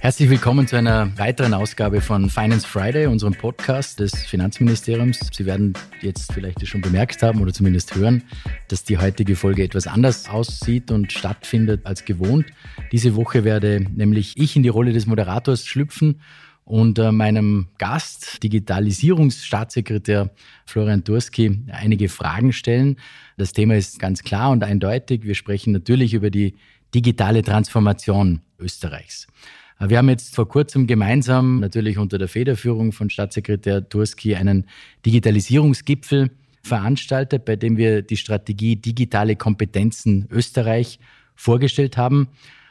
Herzlich willkommen zu einer weiteren Ausgabe von Finance Friday, unserem Podcast des Finanzministeriums. Sie werden jetzt vielleicht schon bemerkt haben oder zumindest hören, dass die heutige Folge etwas anders aussieht und stattfindet als gewohnt. Diese Woche werde nämlich ich in die Rolle des Moderators schlüpfen und meinem Gast, Digitalisierungsstaatssekretär Florian Durski, einige Fragen stellen. Das Thema ist ganz klar und eindeutig. Wir sprechen natürlich über die digitale Transformation Österreichs. Wir haben jetzt vor kurzem gemeinsam, natürlich unter der Federführung von Staatssekretär Durski, einen Digitalisierungsgipfel veranstaltet, bei dem wir die Strategie Digitale Kompetenzen Österreich vorgestellt haben.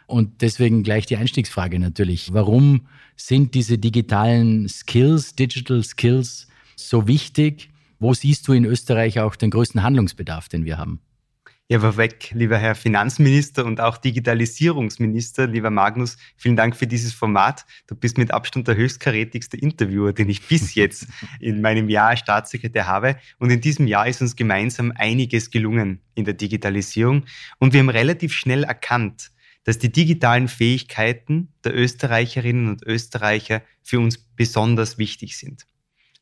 Und deswegen gleich die Einstiegsfrage natürlich. Warum sind diese digitalen Skills, Digital Skills so wichtig? Wo siehst du in Österreich auch den größten Handlungsbedarf, den wir haben? Ja, vorweg, lieber Herr Finanzminister und auch Digitalisierungsminister, lieber Magnus, vielen Dank für dieses Format. Du bist mit Abstand der höchstkarätigste Interviewer, den ich bis jetzt in meinem Jahr als Staatssekretär habe. Und in diesem Jahr ist uns gemeinsam einiges gelungen in der Digitalisierung. Und wir haben relativ schnell erkannt, dass die digitalen Fähigkeiten der Österreicherinnen und Österreicher für uns besonders wichtig sind.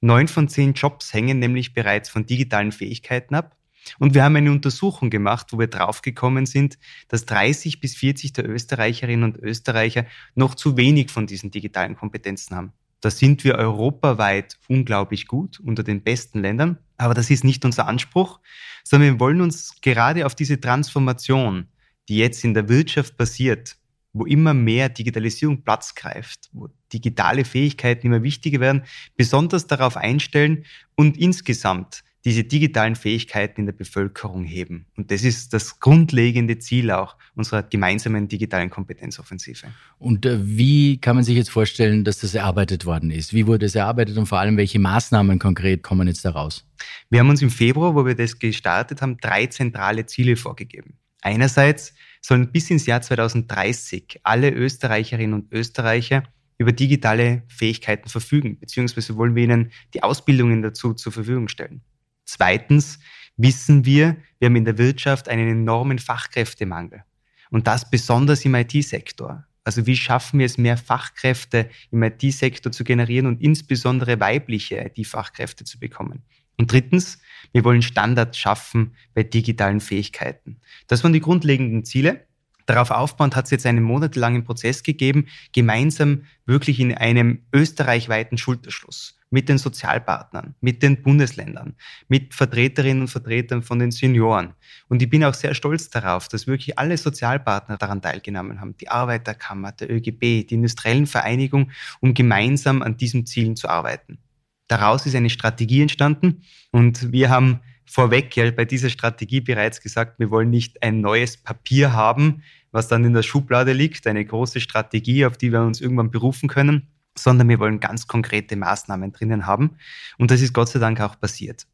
Neun von zehn Jobs hängen nämlich bereits von digitalen Fähigkeiten ab. Und wir haben eine Untersuchung gemacht, wo wir draufgekommen sind, dass 30 bis 40 der Österreicherinnen und Österreicher noch zu wenig von diesen digitalen Kompetenzen haben. Da sind wir europaweit unglaublich gut, unter den besten Ländern. Aber das ist nicht unser Anspruch, sondern wir wollen uns gerade auf diese Transformation die jetzt in der Wirtschaft passiert, wo immer mehr Digitalisierung Platz greift, wo digitale Fähigkeiten immer wichtiger werden, besonders darauf einstellen und insgesamt diese digitalen Fähigkeiten in der Bevölkerung heben. Und das ist das grundlegende Ziel auch unserer gemeinsamen digitalen Kompetenzoffensive. Und äh, wie kann man sich jetzt vorstellen, dass das erarbeitet worden ist? Wie wurde es erarbeitet und vor allem, welche Maßnahmen konkret kommen jetzt daraus? Wir haben uns im Februar, wo wir das gestartet haben, drei zentrale Ziele vorgegeben. Einerseits sollen bis ins Jahr 2030 alle Österreicherinnen und Österreicher über digitale Fähigkeiten verfügen, beziehungsweise wollen wir ihnen die Ausbildungen dazu zur Verfügung stellen. Zweitens wissen wir, wir haben in der Wirtschaft einen enormen Fachkräftemangel und das besonders im IT-Sektor. Also wie schaffen wir es, mehr Fachkräfte im IT-Sektor zu generieren und insbesondere weibliche IT-Fachkräfte zu bekommen? Und drittens, wir wollen Standards schaffen bei digitalen Fähigkeiten. Das waren die grundlegenden Ziele. Darauf aufbauend hat es jetzt einen monatelangen Prozess gegeben, gemeinsam wirklich in einem österreichweiten Schulterschluss mit den Sozialpartnern, mit den Bundesländern, mit Vertreterinnen und Vertretern von den Senioren. Und ich bin auch sehr stolz darauf, dass wirklich alle Sozialpartner daran teilgenommen haben. Die Arbeiterkammer, der ÖGB, die industriellen Vereinigungen, um gemeinsam an diesen Zielen zu arbeiten. Daraus ist eine Strategie entstanden und wir haben vorweg ja bei dieser Strategie bereits gesagt, wir wollen nicht ein neues Papier haben, was dann in der Schublade liegt, eine große Strategie, auf die wir uns irgendwann berufen können, sondern wir wollen ganz konkrete Maßnahmen drinnen haben. Und das ist Gott sei Dank auch passiert.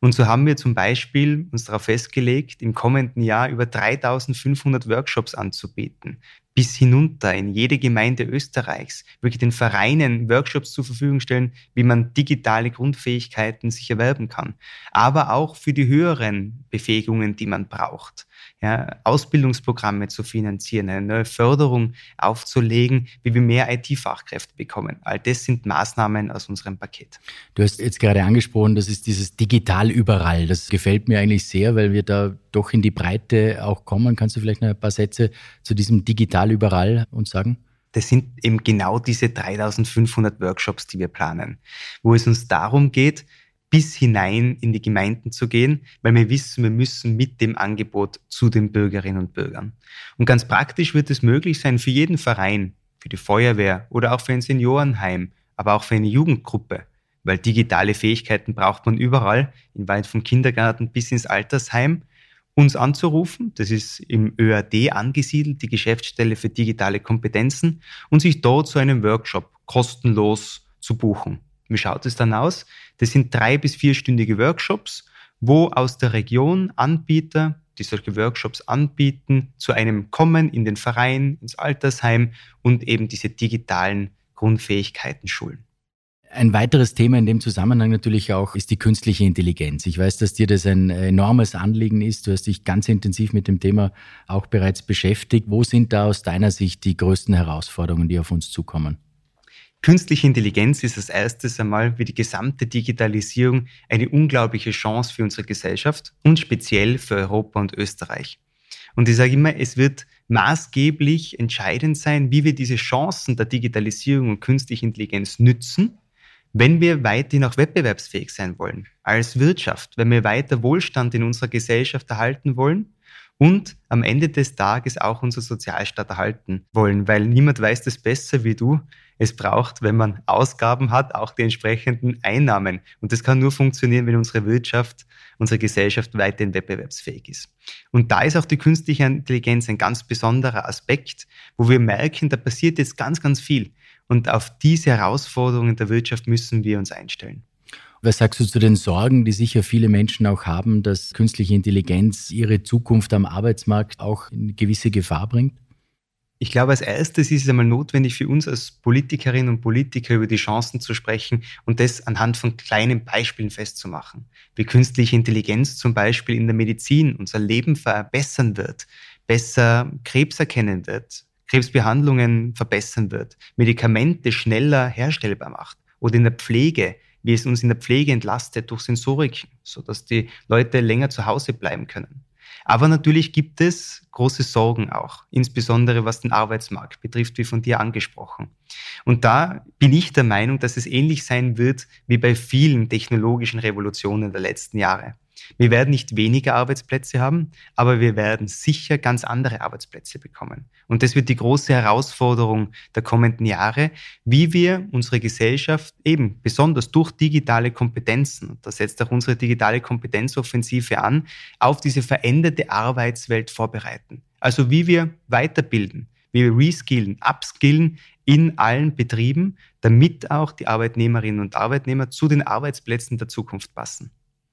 Und so haben wir zum Beispiel uns darauf festgelegt, im kommenden Jahr über 3500 Workshops anzubieten, bis hinunter in jede Gemeinde Österreichs, wirklich den Vereinen Workshops zur Verfügung stellen, wie man digitale Grundfähigkeiten sich erwerben kann, aber auch für die höheren Befähigungen, die man braucht ja, Ausbildungsprogramme zu finanzieren, eine neue Förderung aufzulegen, wie wir mehr IT-Fachkräfte bekommen. All das sind Maßnahmen aus unserem Paket. Du hast jetzt gerade angesprochen, das ist dieses Digital überall. Das gefällt mir eigentlich sehr, weil wir da doch in die Breite auch kommen. Kannst du vielleicht noch ein paar Sätze zu diesem Digital überall uns sagen? Das sind eben genau diese 3500 Workshops, die wir planen, wo es uns darum geht, bis hinein in die Gemeinden zu gehen, weil wir wissen, wir müssen mit dem Angebot zu den Bürgerinnen und Bürgern. Und ganz praktisch wird es möglich sein, für jeden Verein, für die Feuerwehr oder auch für ein Seniorenheim, aber auch für eine Jugendgruppe, weil digitale Fähigkeiten braucht man überall, in weit vom Kindergarten bis ins Altersheim, uns anzurufen. Das ist im ÖAD angesiedelt, die Geschäftsstelle für digitale Kompetenzen, und sich dort zu einem Workshop kostenlos zu buchen. Wie schaut es dann aus? Das sind drei bis vierstündige Workshops, wo aus der Region Anbieter, die solche Workshops anbieten, zu einem kommen in den Verein, ins Altersheim und eben diese digitalen Grundfähigkeiten schulen. Ein weiteres Thema in dem Zusammenhang natürlich auch ist die künstliche Intelligenz. Ich weiß, dass dir das ein enormes Anliegen ist. Du hast dich ganz intensiv mit dem Thema auch bereits beschäftigt. Wo sind da aus deiner Sicht die größten Herausforderungen, die auf uns zukommen? Künstliche Intelligenz ist als erstes einmal wie die gesamte Digitalisierung eine unglaubliche Chance für unsere Gesellschaft und speziell für Europa und Österreich. Und ich sage immer, es wird maßgeblich entscheidend sein, wie wir diese Chancen der Digitalisierung und künstlichen Intelligenz nützen wenn wir weiterhin auch wettbewerbsfähig sein wollen, als Wirtschaft, wenn wir weiter Wohlstand in unserer Gesellschaft erhalten wollen und am Ende des Tages auch unser Sozialstaat erhalten wollen, weil niemand weiß das besser wie du. Es braucht, wenn man Ausgaben hat, auch die entsprechenden Einnahmen. Und das kann nur funktionieren, wenn unsere Wirtschaft, unsere Gesellschaft weiterhin wettbewerbsfähig ist. Und da ist auch die künstliche Intelligenz ein ganz besonderer Aspekt, wo wir merken, da passiert jetzt ganz, ganz viel. Und auf diese Herausforderungen der Wirtschaft müssen wir uns einstellen. Was sagst du zu den Sorgen, die sicher viele Menschen auch haben, dass künstliche Intelligenz ihre Zukunft am Arbeitsmarkt auch in gewisse Gefahr bringt? Ich glaube, als erstes ist es einmal notwendig für uns als Politikerinnen und Politiker über die Chancen zu sprechen und das anhand von kleinen Beispielen festzumachen. Wie künstliche Intelligenz zum Beispiel in der Medizin unser Leben verbessern wird, besser Krebs erkennen wird, Krebsbehandlungen verbessern wird, Medikamente schneller herstellbar macht oder in der Pflege, wie es uns in der Pflege entlastet durch Sensorik, sodass die Leute länger zu Hause bleiben können. Aber natürlich gibt es große Sorgen auch, insbesondere was den Arbeitsmarkt betrifft, wie von dir angesprochen. Und da bin ich der Meinung, dass es ähnlich sein wird wie bei vielen technologischen Revolutionen der letzten Jahre. Wir werden nicht weniger Arbeitsplätze haben, aber wir werden sicher ganz andere Arbeitsplätze bekommen. Und das wird die große Herausforderung der kommenden Jahre, wie wir unsere Gesellschaft eben besonders durch digitale Kompetenzen, und da setzt auch unsere digitale Kompetenzoffensive an, auf diese veränderte Arbeitswelt vorbereiten. Also wie wir weiterbilden, wie wir reskillen, upskillen in allen Betrieben, damit auch die Arbeitnehmerinnen und Arbeitnehmer zu den Arbeitsplätzen der Zukunft passen.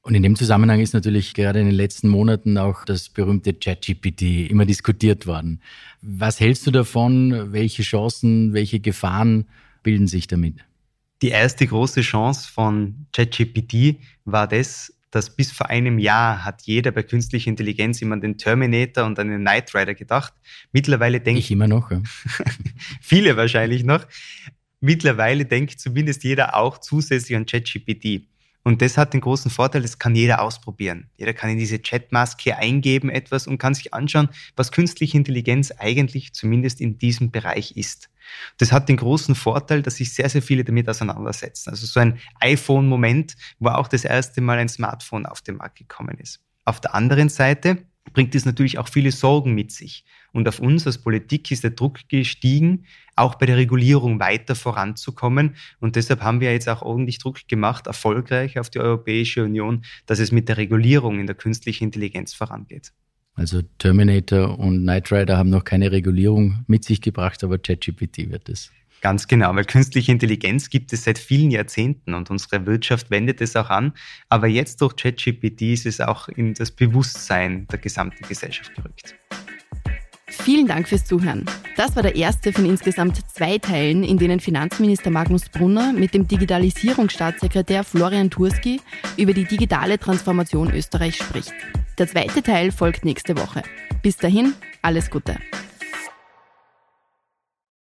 Und in dem Zusammenhang ist natürlich gerade in den letzten Monaten auch das berühmte ChatGPT immer diskutiert worden. Was hältst du davon? Welche Chancen, welche Gefahren bilden sich damit? Die erste große Chance von ChatGPT war das, dass bis vor einem Jahr hat jeder bei künstlicher Intelligenz immer an den Terminator und an den Knight Rider gedacht. Mittlerweile denke ich immer noch. Ja. viele wahrscheinlich noch. Mittlerweile denkt zumindest jeder auch zusätzlich an ChatGPT. Und das hat den großen Vorteil, das kann jeder ausprobieren. Jeder kann in diese Chatmaske eingeben etwas und kann sich anschauen, was künstliche Intelligenz eigentlich zumindest in diesem Bereich ist. Das hat den großen Vorteil, dass sich sehr, sehr viele damit auseinandersetzen. Also so ein iPhone-Moment, wo auch das erste Mal ein Smartphone auf den Markt gekommen ist. Auf der anderen Seite bringt es natürlich auch viele Sorgen mit sich. Und auf uns als Politik ist der Druck gestiegen, auch bei der Regulierung weiter voranzukommen. Und deshalb haben wir jetzt auch ordentlich Druck gemacht, erfolgreich auf die Europäische Union, dass es mit der Regulierung in der künstlichen Intelligenz vorangeht. Also Terminator und Knight Rider haben noch keine Regulierung mit sich gebracht, aber ChatGPT wird es. Ganz genau, weil künstliche Intelligenz gibt es seit vielen Jahrzehnten und unsere Wirtschaft wendet es auch an. Aber jetzt durch ChatGPT ist es auch in das Bewusstsein der gesamten Gesellschaft gerückt. Vielen Dank fürs Zuhören. Das war der erste von insgesamt zwei Teilen, in denen Finanzminister Magnus Brunner mit dem Digitalisierungsstaatssekretär Florian Turski über die digitale Transformation Österreichs spricht. Der zweite Teil folgt nächste Woche. Bis dahin, alles Gute.